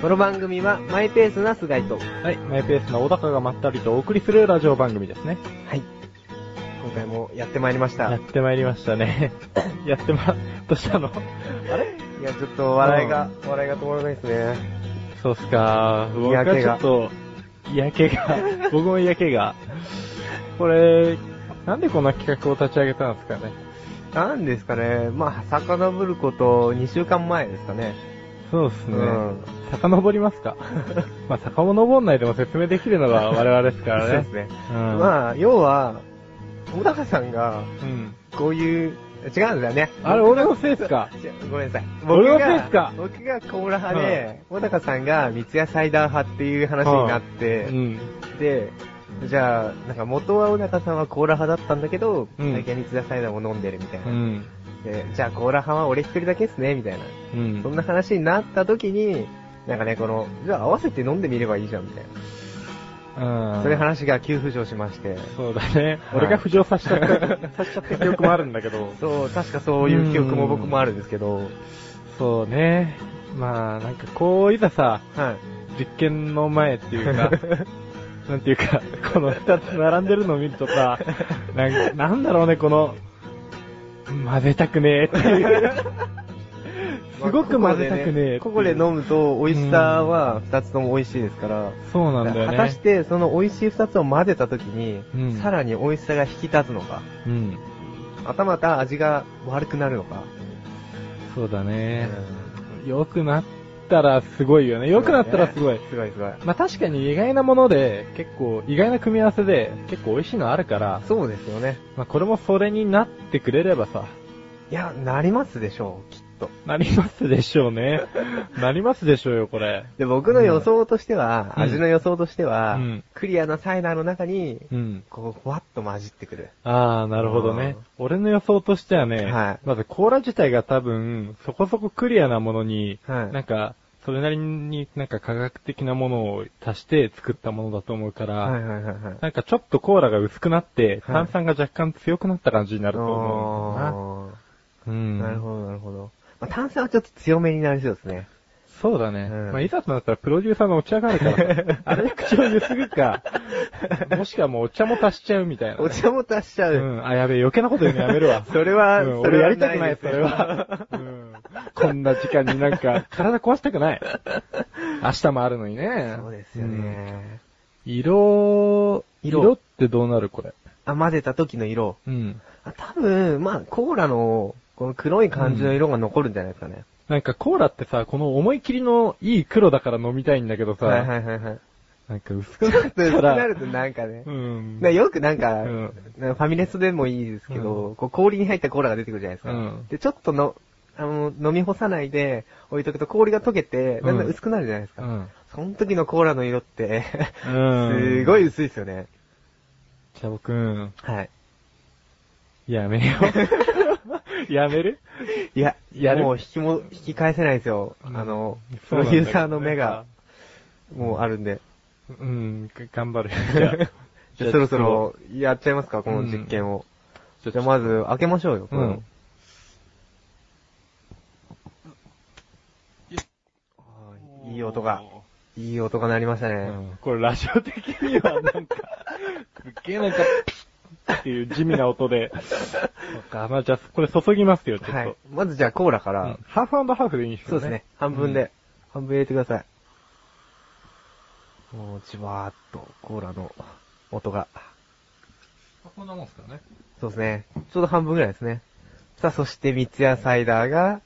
この番組はマイペースな菅井と、はい、マイペースな小高がまったりとお送りするラジオ番組ですね。はい。今回もやってまいりました。いやってまいりましたね。やってま、どうしたの？あれ？や、ちょっと笑いが、笑いが止まらないですね。そうっすか。僕は嫌気がちょっと、嫌気が、僕も嫌気が。これ、なんでこんな企画を立ち上げたんですかね？なんですかね。まあ、遡ること2週間前ですかね。そうですね。うん遡りますか？まあ、遡んないでも説明できるのが 我々ですからね。そうですね。うん。まあ、要は、小高さんが、うん。こういう、違うんですよね。あれ、俺のせいっすか？ごめんなさい。俺のせいっすか？僕がコーラ派で、小高さんが三ツ矢サイダー派っていう話になって、うん。で、じゃあ、なんか元は小高さんはコーラ派だったんだけど、うん最近は三ツ矢サイダーも飲んでるみたいうな。ん。で、じゃあコーラ派は俺一人だけっすね、みたいな。うん。そんな話になった時に、なんかね、この、じゃあ合わせて飲んでみればいいじゃん、みたいな。うん。そういう話が急浮上しまして。そうだね。はい俺が浮上させちゃった、させちゃった記憶もあるんだけど。そう、確かそういう記憶も僕もあるんですけど、そうね。まあ、なんかこう、いざさ、はい。実験の前っていうか、なんていうか、この二つ並んでるのを見るとさ、なんかなんだろうね、この、混ぜたくねえっていう。すごく混ぜたくねえここで飲むと、美味しさは二つとも美味しいですから、そうなんだよね。果たしてその美味しい二つを混ぜた時に、うんさらに美味しさが引き立つのか、うん。またまた味が悪くなるのか。そうだね。良くなったらすごいよね。良くなったらすごい。すごいすごい。まあ確かに意外なもので、結構意外な組み合わせで結構美味しいのあるから、そうですよね。まあこれもそれになってくれればさ、いや、なりますでしょう、きっと。なりますでしょうね。なりますでしょうよ、これ。で、僕の予想としては、うん味の予想としては、うんクリアなサイダーの中に、うん。こう、ふわっと混じってくる。ああ、なるほどね。俺の予想としてはね、はいまずコーラ自体が多分、そこそこクリアなものに、はいなんか、それなりになんか科学的なものを足して作ったものだと思うから、はいはいはいはい。なんかちょっとコーラが薄くなって、はい炭酸が若干強くなった感じになると思うんだよな。あうん。ーなるほど、なるほど。まあ、炭酸はちょっと強めになりそうですね。そうだね。うんまあ、いざとなったらプロデューサーのお茶があるから、あれで口をゆすぐか、もしくはもうお茶も足しちゃうみたいなね、お茶も足しちゃう。うん。あ、やべえ、余計なこと言うのやめるわ。それは、うん、それやりたくない、ですそれは。うん。こんな時間になんか、体壊したくない。明日もあるのにね。そうですよね。うん。色、色色ってどうなるこれ？あ、混ぜた時の色。うん。あ多分、まあ、コーラの、この黒い感じの色が残るんじゃないですかね。なんかコーラってさ、この思い切りのいい黒だから飲みたいんだけどさ、はいはいはいはい。なんか薄くちょっと薄くなるとなんかねう。ん。なよくなんか、うんなんかファミレスでもいいですけど、うこう氷に入ったコーラが出てくるじゃないですか。うんで、ちょっとの、あの、飲み干さないで置いとくと氷が溶けて、だんだん薄くなるじゃないですか。うん。その時のコーラの色って、うんすごい薄いですよね。じゃあ僕、うんはい。やめよう。やめる？いや、やる？もう引きも、引き返せないですよ。うんあの、プロデューサーの目が、もうあるんで。うん、頑張る。じゃあそろそろ、やっちゃいますか、この実験を。ちょじゃあまず、開けましょうよ、これをうんはいいい音が、いい音が鳴りましたね。うんこれラジオ的にはなんか、すっげえなんか、っていう地味な音で。そうか、まあじゃあこれ注ぎますよ、ちょっと。はい。まずじゃあコーラから、うんハーフハーフでいいんですよね。そうですね。半分で、半分入れてください。もう、じわーっと、コーラの音が。うん。こんなもんすかね。そうですね。ちょうど半分ぐらいですね。さあ、そして三ツ矢サイダーが、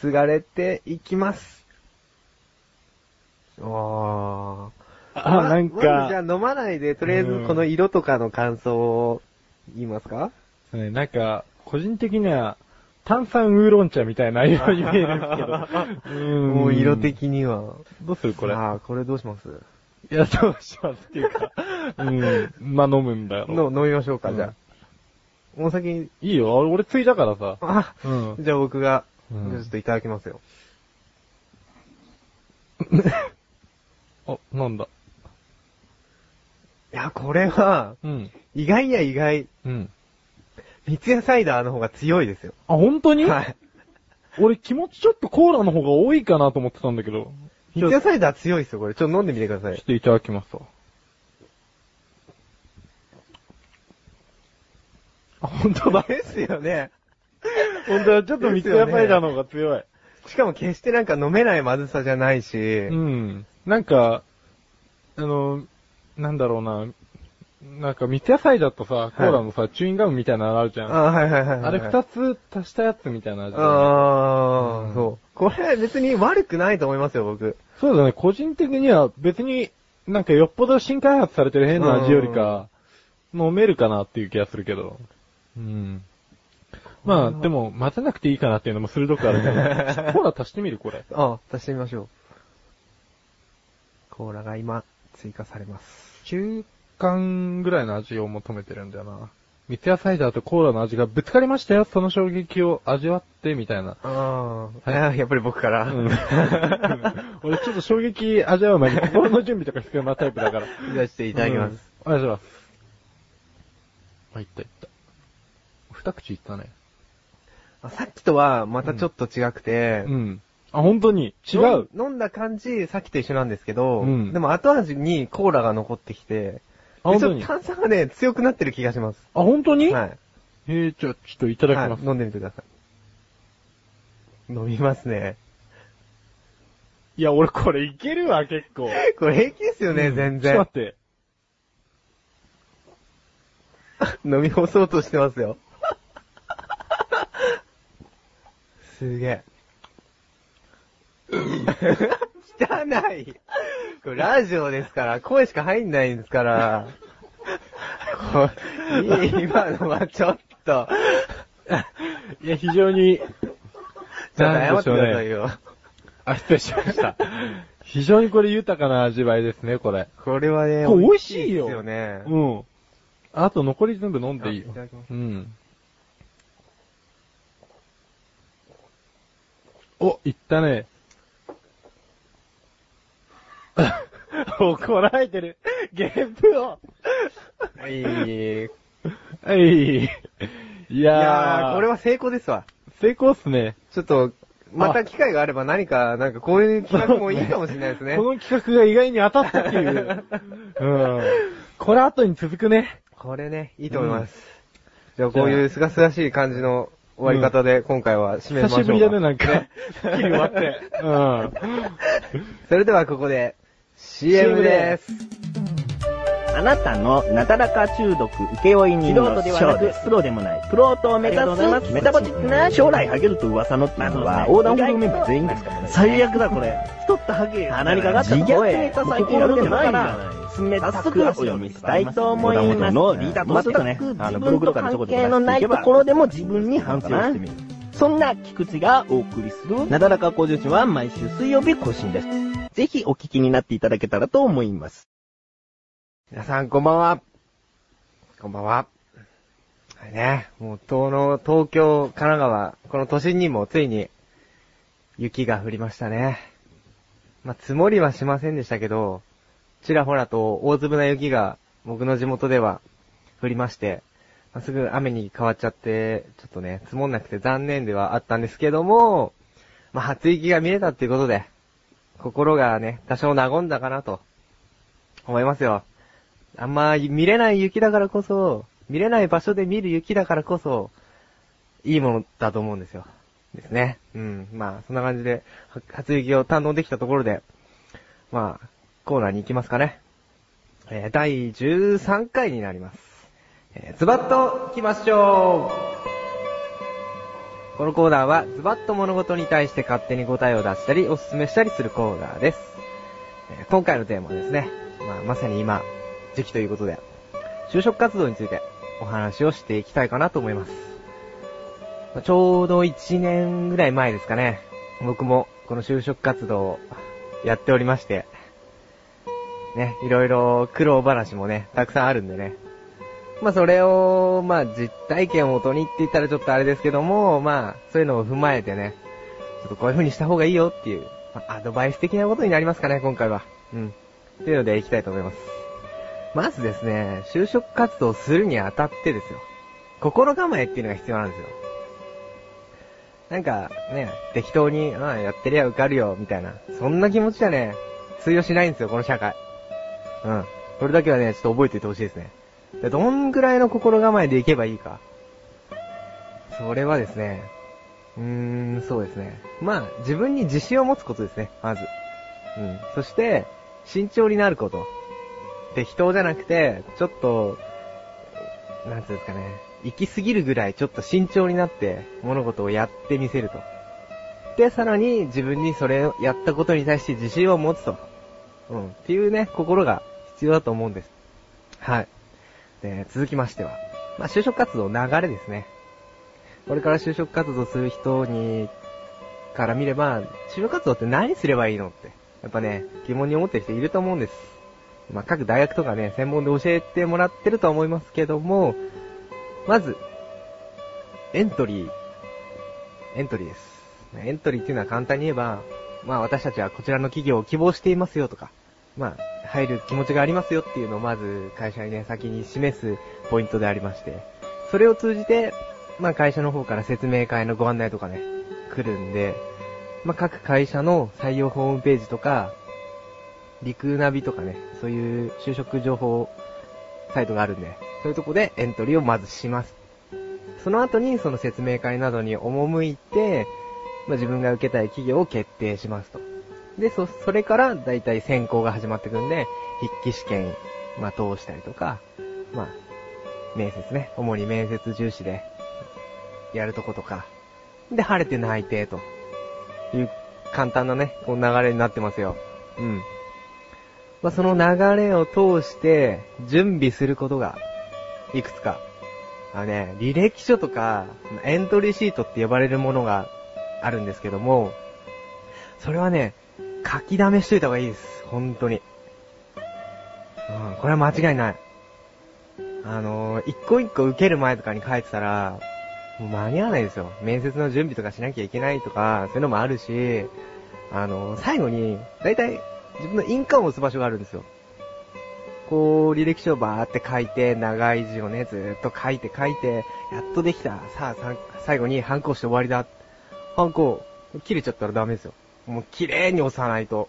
継がれていきます。おー。あ、まなんまずじゃあか、飲まないで、とりあえずうんこの色とかの感想を言いますか？ねなんか、個人的には、炭酸ウーロン茶みたいな色に見えるんですけど。う んもう色。的には。どうするこれ？ああ、これどうします？いや、どうしますっていうか。うん。まあ飲むんだよ。の飲みましょうか、うんじゃあ。もう先に、いいよ。俺ついだからさ。あ、うん。じゃあ僕が、うんちょっといただきますよ。あ、なんだ？いや、これは、うん。意外や意外、うん。三ツ矢サイダーの方が強いですよ。あ、本当に？はい。俺気持ちちょっとコーラの方が多いかなと思ってたんだけど。三ツ矢サイダー強いですよ、これ。ちょっと飲んでみてくださいちょっ。といただきますわ。あ、本当だ。ですよね。本当だ。ちょっと三ツ矢サイダーの方が強い。しかも決してなんか飲めないまずさじゃないし、うん。なんか、あの、なんだろうな。なんか三ツ矢サイダーとさ、コーラのさ、チューインガムみたいなのあるじゃん。あはいはいはいはい。あれ二つ足したやつみたいな味ああ、うんそう。これ別に悪くないと思いますよ、僕。そうだね、個人的には別になんかよっぽど新開発されてる変な味よりか、飲めるかなっていう気がするけど。うん。まあ、でも混ぜなくていいかなっていうのも鋭くあるけど。コーラ足してみるこれ。あ足してみましょう。コーラが今、追加されます。中間ぐらいの味を求めてるんだよな。三ツ矢サイダーとコーラの味がぶつかりましたよ、その衝撃を味わって、みたいな。ああ、やっぱり僕から。うん 俺ちょっと衝撃味わう前に心の準備とか必要なタイプだから。じゃあしていただきます。うん。お願いします。あ、いったいった。二口いったね。あさっきとはまたちょっと違くて、うん。あ、本当に？違う。飲んだ感じ、さっきと一緒なんですけど、うんでも後味にコーラが残ってきて、あ、本当に？でちょっと炭酸がね、強くなってる気がします。あ、本当に？はい。えー、じゃあ、ちょっといただきます。はい、飲んでみてください。飲みますね。いや、俺これいけるわ、結構。これ平気ですよね、うん全然ちょっと待。って。飲み干そうとしてますよ。すげえ。汚い。これラジオですから、声しか入んないんですから。今のはちょっと。いや、非常に、ちょっと謝ってくださいよ。あ、失礼しました。非常にこれ豊かな味わいですね、これ。これはね、これ美味しいよですよね。うん。あと残り全部飲んでいいよあいただきます。うん。お、いったね。怒られてる。ゲップを。いい。いはい。いやー、やー、これは成功ですわ。成功っすね。ちょっと、また機会があれば何か、なんかこういう企画もいいかもしれないですね。この企画が意外に当たったっていう。うん。これ後に続くね。これね、いいと思います。じゃあこういうすがすがしい感じの終わり方で今回は締めましょうか。久しぶりだね、なんか。すっきり終わって。うん。それではここで CM です。あなたのなだらか中毒請負人の素人ではなくプロでもない、プロと目指すすメタボチックな将来ハゲると噂のっていうのは横断歩道メンバー全員ですからね。最悪だこれ。太ったハゲ。鼻にかかった自虐声。ネタ最近やるんだから。早速お読みしたいと思います。のリーダーとまたね、あのブログとかでちょこちょこ出していところでも自分に反省をしてみる。そんな菊池がお送りするなだらか向上心は毎週水曜日更新です。ぜひお聞きになっていただけたらと思います。皆さんこんばんは。こんばんは。はいね、もう東の東京、神奈川、この都心にもついに雪が降りましたね。まあ、積もりはしませんでしたけど、ちらほらと大粒な雪が僕の地元では降りまして、まあ、すぐ雨に変わっちゃって、ちょっとね、積もんなくて残念ではあったんですけども、まあ、初雪が見れたっていうことで、心がね、多少和んだかなと、思いますよ。あんま見れない雪だからこそ、見れない場所で見る雪だからこそ、いいものだと思うんですよ。ですね。うん。まあ、そんな感じで、初雪を堪能できたところで、まあ、コーナーに行きますかね。えー第13回になります。えーズバッと行きましょうこのコーナーは、ズバッと物事に対して勝手に答えを出したり、おすすめしたりするコーナーです。えー今回のテーマはですね、まあ、まさに今、時期ということで、就職活動についてお話をしていきたいかなと思います。まあちょうど1年ぐらい前ですかね、僕もこの就職活動をやっておりまして、ね、いろいろ苦労話もね、たくさんあるんでね。まあそれを、まあ実体験を元にって言ったらちょっとあれですけども、まあそういうのを踏まえてね、ちょっとこういう風にした方がいいよっていう、まあアドバイス的なことになりますかね、今回は。うん。っていうので行きたいと思います。まずですね、就職活動するにあたってですよ。心構えっていうのが必要なんですよ。なんかね、適当に、ああ、やってりゃ受かるよ、みたいな。そんな気持ちじゃね、通用しないんですよ、この社会。うん。これだけはね、ちょっと覚えておいてほしいですね。で、どんぐらいの心構えでいけばいいか。それはですね、うーん、そうですね。まあ、自分に自信を持つことですね、まず。うん。そして、慎重になること。適当じゃなくて、ちょっと、なんつうんですかね、行き過ぎるぐらいちょっと慎重になって物事をやってみせると。で、さらに自分にそれをやったことに対して自信を持つと。うん。っていうね、心が必要だと思うんです。はい。で、続きましては、まあ、就職活動の流れですね。これから就職活動する人に、から見れば、就職活動って何すればいいのって、やっぱね、疑問に思ってる人いると思うんです。まあ、各大学とかね、専門で教えてもらってると思いますけども、まず、エントリー。エントリーです。エントリーっていうのは簡単に言えば、まあ私たちはこちらの企業を希望していますよとか、まあ入る気持ちがありますよっていうのをまず会社にね、先に示すポイントでありまして、それを通じて、まあ会社の方から説明会のご案内とかね、来るんで、まあ各会社の採用ホームページとか、リクナビとかね、そういう就職情報サイトがあるんで、そういうとこでエントリーをまずします。その後にその説明会などに赴いて、まあ、自分が受けたい企業を決定しますと。で、そ、それから大体選考が始まってくんで、筆記試験、まあ、通したりとか、まあ、面接ね、主に面接重視で、やるとことか。で、晴れて内定と。いう簡単なね、こう流れになってますよ。うん。まあ、その流れを通して、準備することが、いくつか。あのね、履歴書とか、エントリーシートって呼ばれるものがあるんですけども、それはね、書き溜めしといた方がいいです。本当に。うん、これは間違いない。あのー、一個一個受ける前とかに書いてたら、もう間に合わないですよ。面接の準備とかしなきゃいけないとか、そういうのもあるし、あのー、最後に、だいたい自分の印鑑を押す場所があるんですよ。こう、履歴書をバーって書いて、長い字をね、ずっと書いて書いて、やっとできた。さあ、最後にハンコして終わりだ。ハンコ、切れちゃったらダメですよ。もう綺麗に押さないと。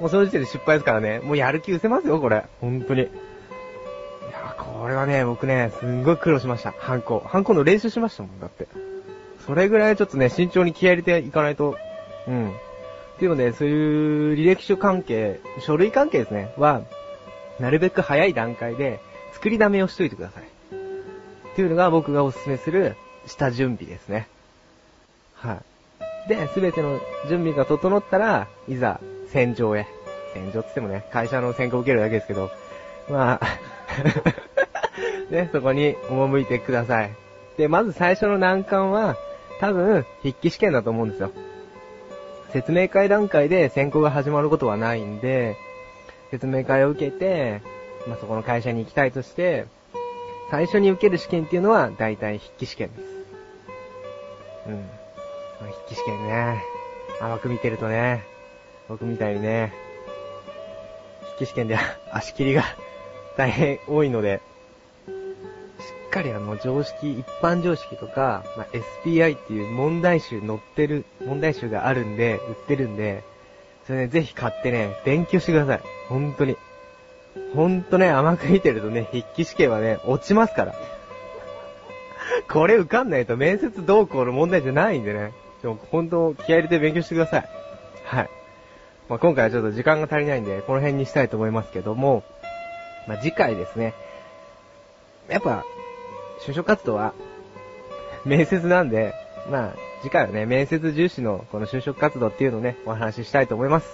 もうその時点で失敗ですからね。もうやる気失せますよ、これ。本当に。いや、これはね、僕ね、すんごい苦労しました。ハンコ。ハンコの練習しましたもん、だって。それぐらいちょっとね、慎重に気合入れていかないと。うん。っていうので、そういう履歴書関係、書類関係ですね、は、なるべく早い段階で作りだめをしといてください。っていうのが僕がおすすめする下準備ですね。はい。で、すべての準備が整ったら、いざ、戦場へ。戦場って言ってもね、会社の選考を受けるだけですけど、まあ、ね、そこに赴いてください。で、まず最初の難関は、多分、筆記試験だと思うんですよ。説明会段階で選考が始まることはないんで、説明会を受けて、まあ、そこの会社に行きたいとして、最初に受ける試験っていうのは、大体筆記試験です。うん。筆記試験ね。甘く見てるとね、僕みたいにね、筆記試験では 足切りが 大変多いので、しっかりあの常識、一般常識とか、まあ、SPI っていう問題集載ってる、問題集があるんで、売ってるんで、それね、ぜひ買ってね、勉強してください。本当に。ほんとね、甘く見てるとね、筆記試験はね、落ちますから。これ受かんないと面接どうこうの問題じゃないんでね。でも、ほんと、気合入れて勉強してください。はい。まあ、今回はちょっと時間が足りないんで、この辺にしたいと思いますけども、まあ、次回ですね。やっぱ、就職活動は、面接なんで、まあ、次回はね、面接重視のこの就職活動っていうのをね、お話ししたいと思います。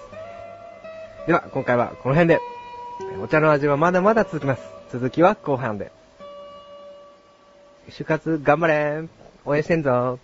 では、今回はこの辺で。お茶の味はまだまだ続きます。続きは後半で。就活頑張れ応援してんぞ